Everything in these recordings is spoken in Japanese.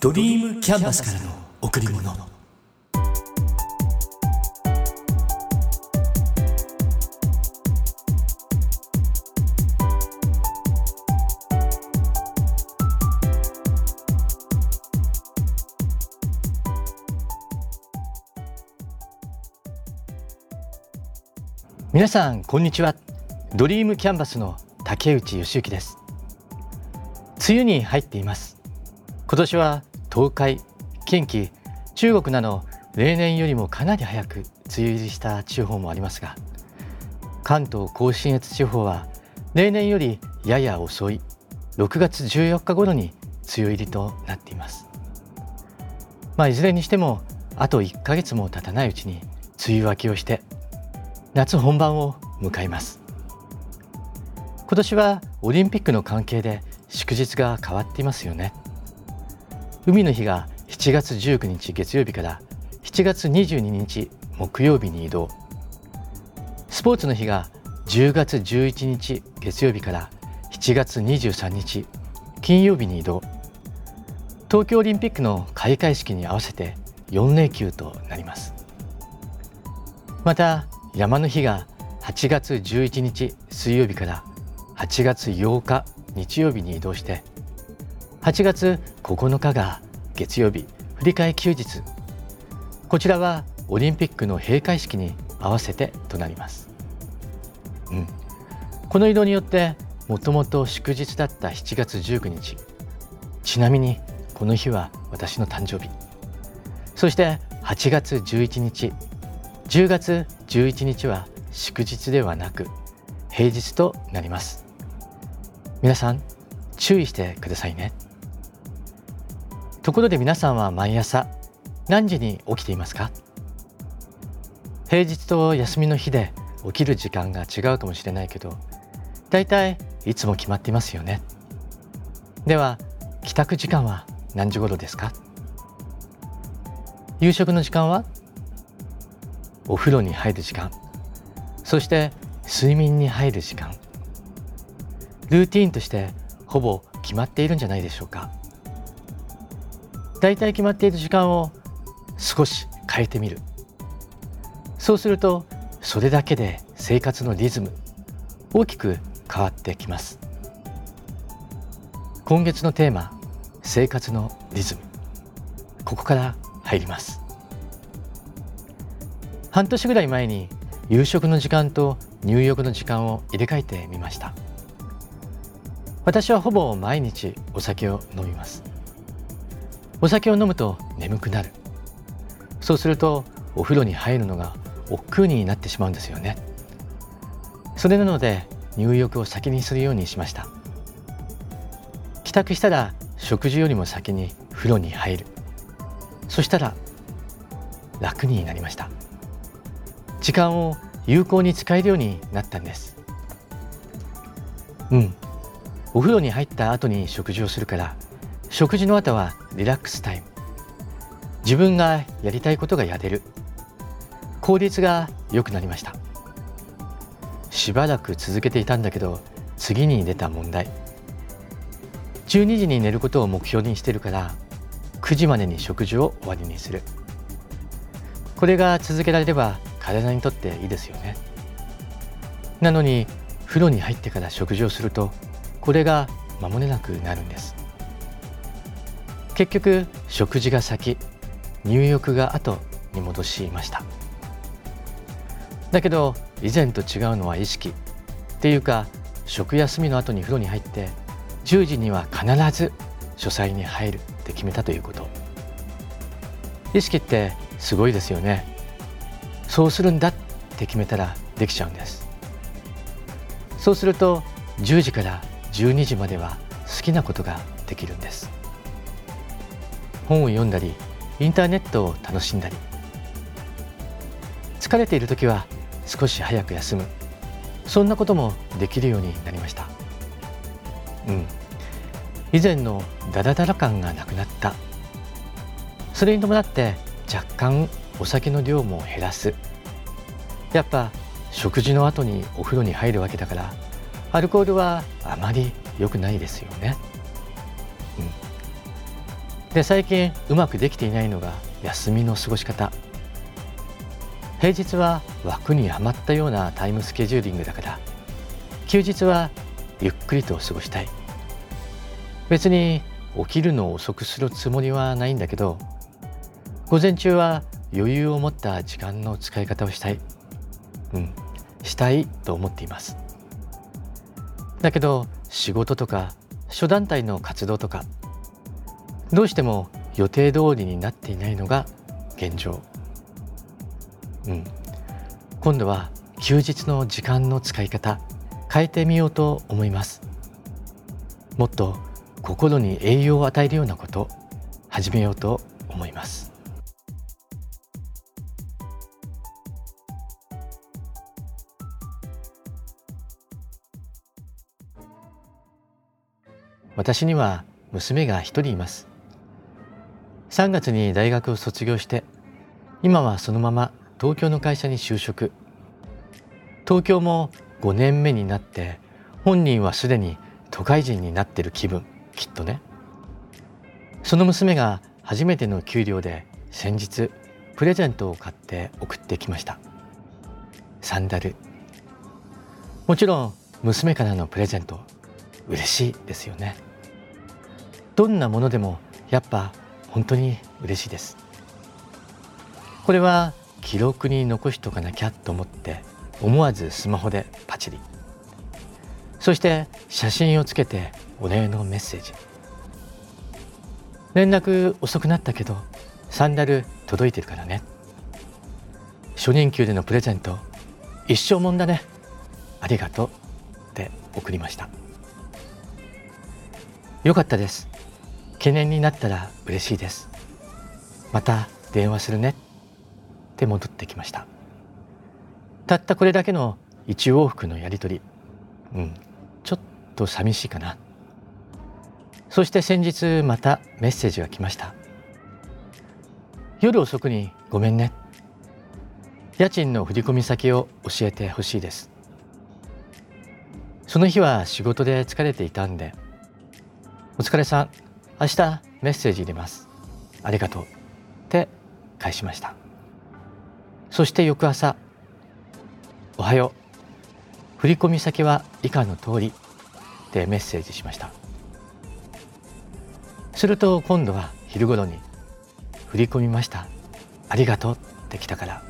ドリームキャンバスからの贈り物。皆さんこんにちは。ドリームキャンバスの竹内義之です。梅雨に入っています。今年は東海近畿中国など例年よりもかなり早く梅雨入りした地方もありますが関東甲信越地方は例年よりやや遅い6月14日頃に梅雨入りとなっています。まあいずれにしてもあと1ヶ月も経たないうちに梅雨明けをして夏本番を迎えます。今年はオリンピックの関係で祝日が変わっていますよね。海の日が7月19日月曜日から7月22日木曜日に移動。スポーツの日が10月11日月曜日から7月23日金曜日に移動。東京オリンピックの開会式に合わせて4連休となります。また山の日が8月11日水曜日から8月8日日曜日に移動して8月9日が月曜日振り替え休日。こちらはオリンピックの閉会式に合わせてとなります、うん、この移動によってもともと祝日だった7月19日。ちなみにこの日は私の誕生日。そして8月11日。10月11日は祝日ではなく平日となります。皆さん注意してくださいね。ところで皆さんは毎朝何時に起きていますか？平日と休みの日で起きる時間が違うかもしれないけどだいいいつも決まっていますよね。では帰宅時間は何時頃ですか？夕食の時間は？お風呂に入る時間。そして睡眠に入る時間。ルーティンとしてほぼ決まっているんじゃないでしょうか。だいたい決まっている時間を少し変えてみる。そうするとそれだけで生活のリズム大きく変わってきます。今月のテーマ生活のリズム。ここから入ります。半年ぐらい前に夕食の時間と入浴の時間を入れ替えてみました。私はほぼ毎日お酒を飲みます。お酒を飲むと眠くなる。そうするとお風呂に入るのが億劫になってしまうんですよね。それなので入浴を先にするようにしました。帰宅したら食事よりも先に風呂に入る。そしたら楽になりました。時間を有効に使えるようになったんです。うん。お風呂に入った後に食事をするから食事の後はリラックスタイム。自分がやりたいことがやれる。効率が良くなりました。しばらく続けていたんだけど次に出た問題。12時に寝ることを目標にしてるから9時までに食事を終わりにする。これが続けられれば体にとっていいですよね。なのに風呂に入ってから食事をするとこれが守れなくなるんです。結局食事が先入浴が後に戻しました。だけど以前と違うのは意識。っていうか食休みの後に風呂に入って10時には必ず書斎に入るって決めたということ。意識ってすごいですよね。そうするんだって決めたらできちゃうんです。そうすると10時から12時までは好きなことができるんです。本を読んだりインターネットを楽しんだり。疲れている時は少し早く休む。そんなこともできるようになりました。うん。以前のダラダラ感がなくなった。それに伴って若干お酒の量も減らす。やっぱ食事の後にお風呂に入るわけだからアルコールはあまり良くないですよね、で最近うまくできていないのが休みの過ごし方。平日は枠にはまったようなタイムスケジューリングだから。休日はゆっくりと過ごしたい。別に起きるのを遅くするつもりはないんだけど午前中は余裕を持った時間の使い方をしたい。うんしたいと思っています。だけど仕事とか諸団体の活動とかどうしても予定通りになっていないのが現状。うん。今度は休日の時間の使い方変えてみようと思います。もっと心に栄養を与えるようなこと始めようと思います。私には娘が一人います。3月に大学を卒業して今はそのまま東京の会社に就職。東京も5年目になって本人はすでに都会人になってる気分。きっとね。その娘が初めての給料で先日プレゼントを買って送ってきました。サンダル。もちろん娘からのプレゼント。嬉しいですよね。どんなものでもやっぱ本当に嬉しいです。これは記録に残しとかなきゃと思って思わずスマホでパチリ。そして写真をつけてお礼のメッセージ。連絡遅くなったけどサンダル届いてるからね。初任給でのプレゼント一生もんだね。ありがとう。って送りました。よかったです。懸念になったら嬉しいですまた電話するねって戻ってきましたたったこれだけの一往復のやり取りうんちょっと寂しいかなそして先日またメッセージが来ました夜遅くにごめんね家賃の振込先を教えてほしいですその日は仕事で疲れていたんでお疲れさん明日メッセージ入れます。ありがとう。って返しました。そして翌朝おはよう。振込先は以下の通りってメッセージしました。すると今度は昼頃に振り込みました。ありがとう。って来たから。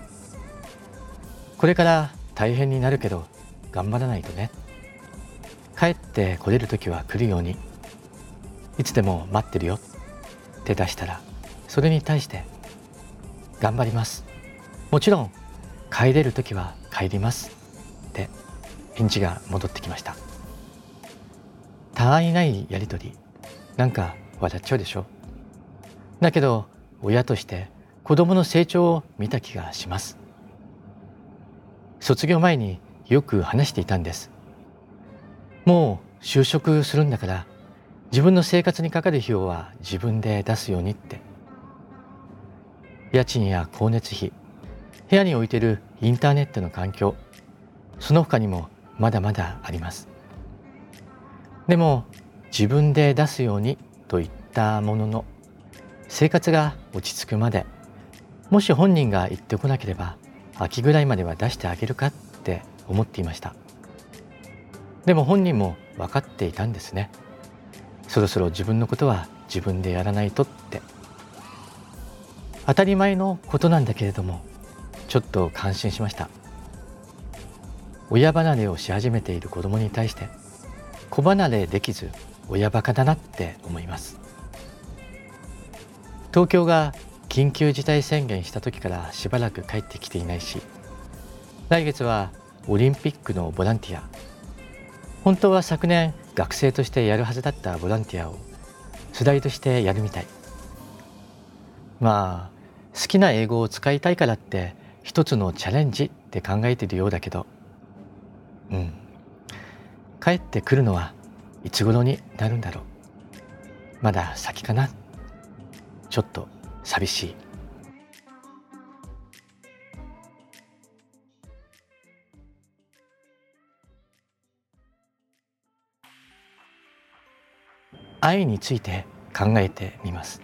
これから大変になるけど頑張らないとね。帰って来れる時は来るように。いつでも待ってるよって出したらそれに対して頑張ります。もちろん帰れる時は帰りますって返事が戻ってきました。たわいないやりとりなんか笑っちゃうでしょ。だけど親として子供の成長を見た気がします。卒業前によく話していたんです。もう就職するんだから自分の生活にかかる費用は自分で出すようにって。家賃や光熱費部屋に置いてるインターネットの環境その他にもまだまだあります。でも自分で出すようにといったものの生活が落ち着くまでもし本人が言ってこなければ秋ぐらいまでは出してあげるかって思っていました。でも本人も分かっていたんですね。そろそろ自分のことは自分でやらないとって。当たり前のことなんだけれどもちょっと感心しました。親離れをし始めている子供に対して子離れできず親バカだなって思います。東京が緊急事態宣言した時からしばらく帰ってきていないし来月はオリンピックのボランティア。本当は昨年学生としてやるはずだったボランティアを世代としてやるみたい。まあ好きな英語を使いたいからって一つのチャレンジって考えてるようだけど。うん。帰ってくるのはいつ頃になるんだろう。まだ先かな。ちょっと寂しい。愛について考えてみます。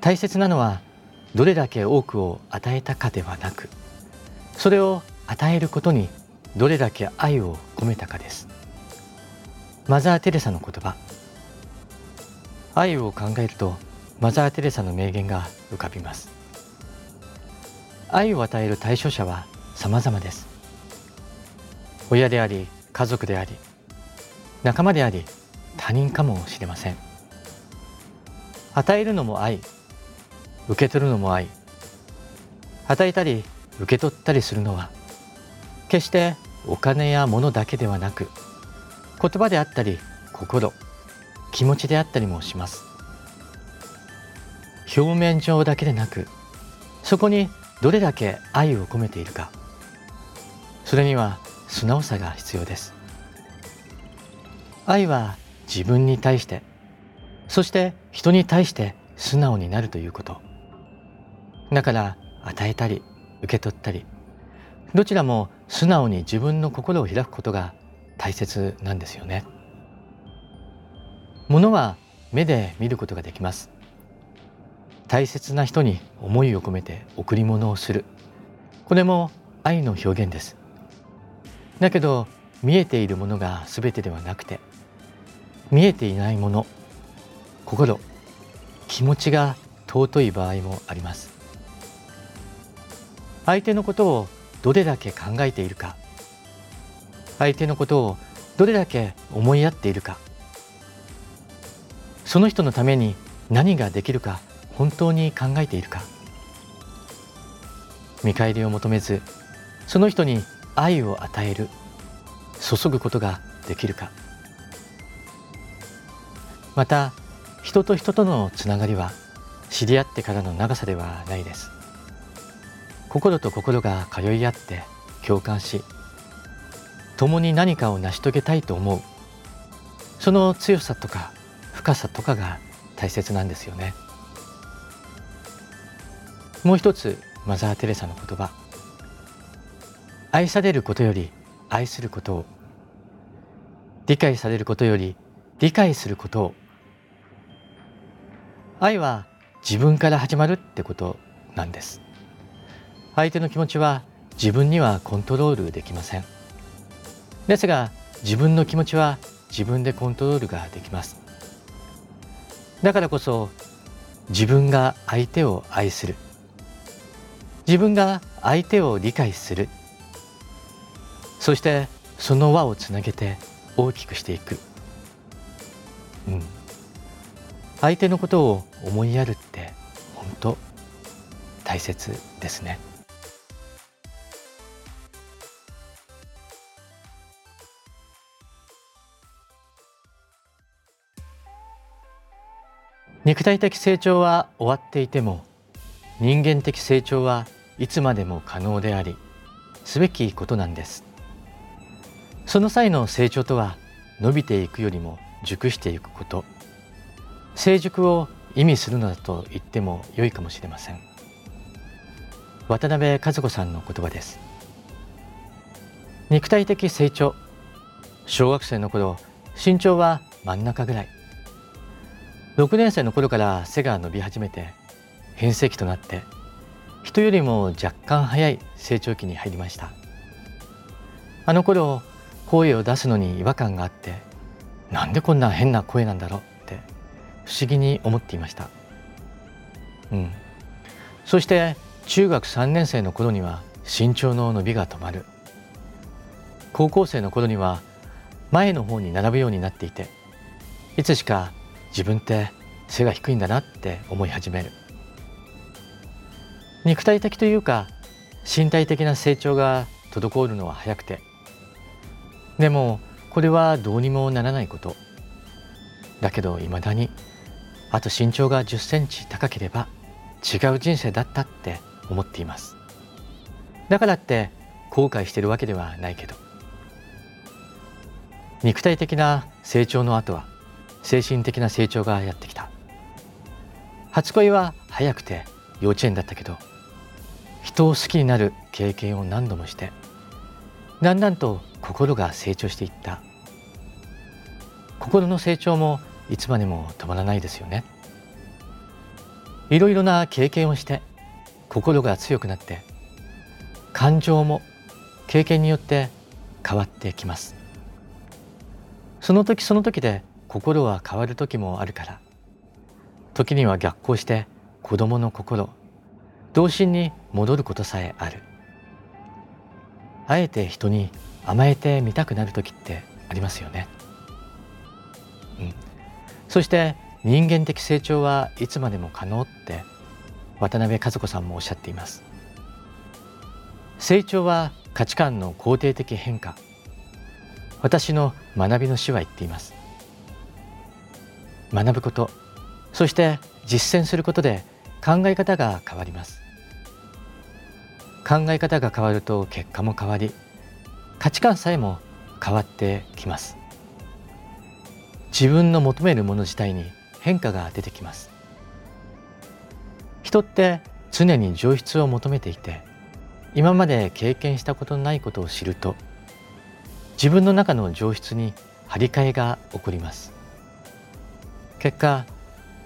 大切なのはどれだけ多くを与えたかではなくそれを与えることにどれだけ愛を込めたかです。マザー・テレサの言葉。愛を考えるとマザー・テレサの名言が浮かびます。愛を与える対象者は様々です。親であり家族であり仲間であり他人かもしれません。与えるのも愛受け取るのも愛。与えたり受け取ったりするのは決してお金や物だけではなく言葉であったり心気持ちであったりもします。表面上だけでなくそこにどれだけ愛を込めているか。それには素直さが必要です。愛は自分に対してそして人に対して素直になるということ。だから与えたり受け取ったりどちらも素直に自分の心を開くことが大切なんですよね。物は目で見ることができます。大切な人に思いを込めて贈り物をする。これも愛の表現です。だけど見えているものが全てではなくて見えていないもの心気持ちが尊い場合もあります。相手のことをどれだけ考えているか相手のことをどれだけ思いやっているかその人のために何ができるか本当に考えているか見返りを求めずその人に愛を与える注ぐことができるか。また人と人とのつながりは知り合ってからの長さではないです。心と心が通い合って共感し共に何かを成し遂げたいと思う。その強さとか深さとかが大切なんですよね。もう一つマザー・テレサの言葉。愛されることより愛することを。理解されることより理解することを。愛は自分から始まるってことなんです。相手の気持ちは自分にはコントロールできません。ですが自分の気持ちは自分でコントロールができます。だからこそ自分が相手を愛する。自分が相手を理解する。そしてその輪をつなげて大きくしていく、うん、相手のことを思いやるって本当大切ですね。肉体的成長は終わっていても人間的成長はいつまでも可能でありすべきことなんですその際の成長とは伸びていくよりも熟していくこと成熟を意味するのだと言っても良いかもしれません。渡辺和子さんの言葉です。肉体的成長。小学生の頃身長は真ん中ぐらい。6年生の頃から背が伸び始めて変声期となって人よりも若干早い成長期に入りました。あの頃声を出すのに違和感があってなんでこんな変な声なんだろう。不思議に思っていました。うん。そして中学3年生の頃には身長の伸びが止まる。高校生の頃には前の方に並ぶようになっていていつしか自分って背が低いんだなって思い始める。肉体的というか身体的な成長が滞るのは早くて。でもこれはどうにもならないこと。だけどいまだにあと身長が1 0センチ高ければ違う人生だったって思っています。だからって後悔してるわけではないけど。肉体的な成長の後は精神的な成長がやってきた。初恋は早くて幼稚園だったけど人を好きになる経験を何度もしてだんだんと心が成長していった。心の成長もいつまでも止まらないですよね。いろいろな経験をして心が強くなって感情も経験によって変わってきます。その時その時で心は変わる時もあるから時には逆行して子供の心童心に戻ることさえある。あえて人に甘えてみたくなる時ってありますよね、うん、そして人間的成長はいつまでも可能って渡辺和子さんもおっしゃっています。成長は価値観の肯定的変化私の学びの師は言っています。学ぶことそして実践することで考え方が変わります。考え方が変わると結果も変わり価値観さえも変わってきます。自分の求めるもの自体に変化が出てきます。人って常に上質を求めていて今まで経験したことのないことを知ると自分の中の上質に張り替えが起こります。結果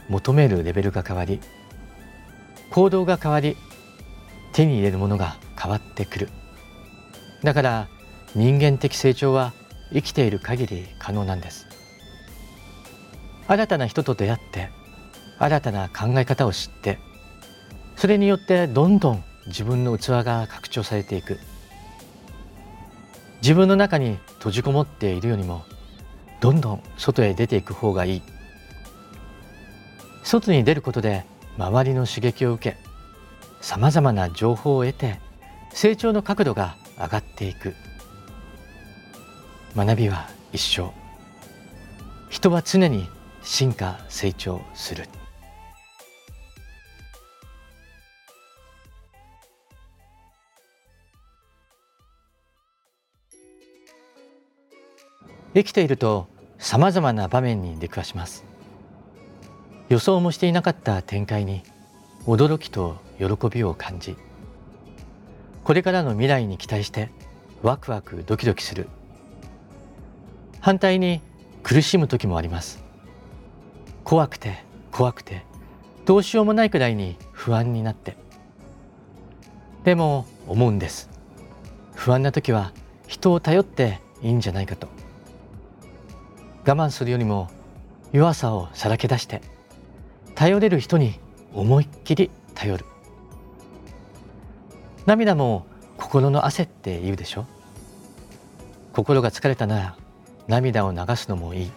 求めるレベルが変わり行動が変わり手に入れるものが変わってくる。だから人間的成長は生きている限り可能なんです。新たな人と出会って新たな考え方を知ってそれによってどんどん自分の器が拡張されていく。自分の中に閉じこもっているよりもどんどん外へ出ていく方がいい。外に出ることで周りの刺激を受けさまざまな情報を得て成長の角度が上がっていく。学びは一生人は常に進化成長する。生きているとさまざまな場面に出くわします。予想もしていなかった展開に驚きと喜びを感じこれからの未来に期待してワクワクドキドキする。反対に苦しむ時もあります。怖くて怖くてどうしようもないくらいに不安になって。でも思うんです。不安な時は人を頼っていいんじゃないかと。我慢するよりも弱さをさらけ出して頼れる人に思いっきり頼る。涙も心の汗って言うでしょ？心が疲れたなら涙を流すのもいい。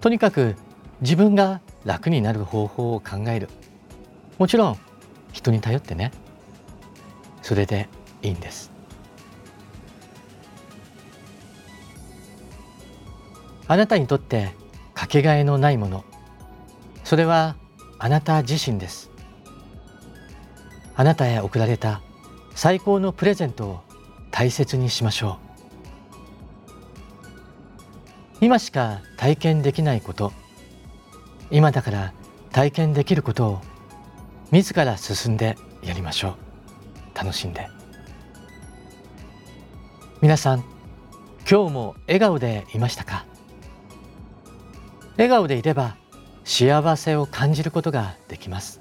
とにかく自分が楽になる方法を考える。もちろん人に頼ってね。それでいいんです。あなたにとってかけがえのないもの。それはあなた自身です。あなたへ贈られた最高のプレゼントを大切にしましょう。今しか体験できないこと。今だから体験できることを自ら進んでやりましょう。楽しんで。皆さん今日も笑顔でいましたか？笑顔でいれば幸せを感じることができます。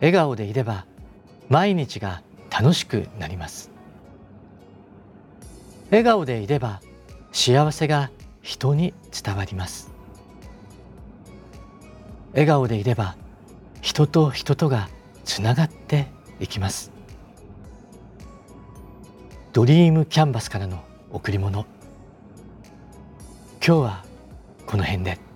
笑顔でいれば毎日が楽しくなります。笑顔でいれば幸せが人に伝わります。笑顔でいれば人と人とがつながっていきます。ドリームキャンバスからの贈り物。今日はこの辺で。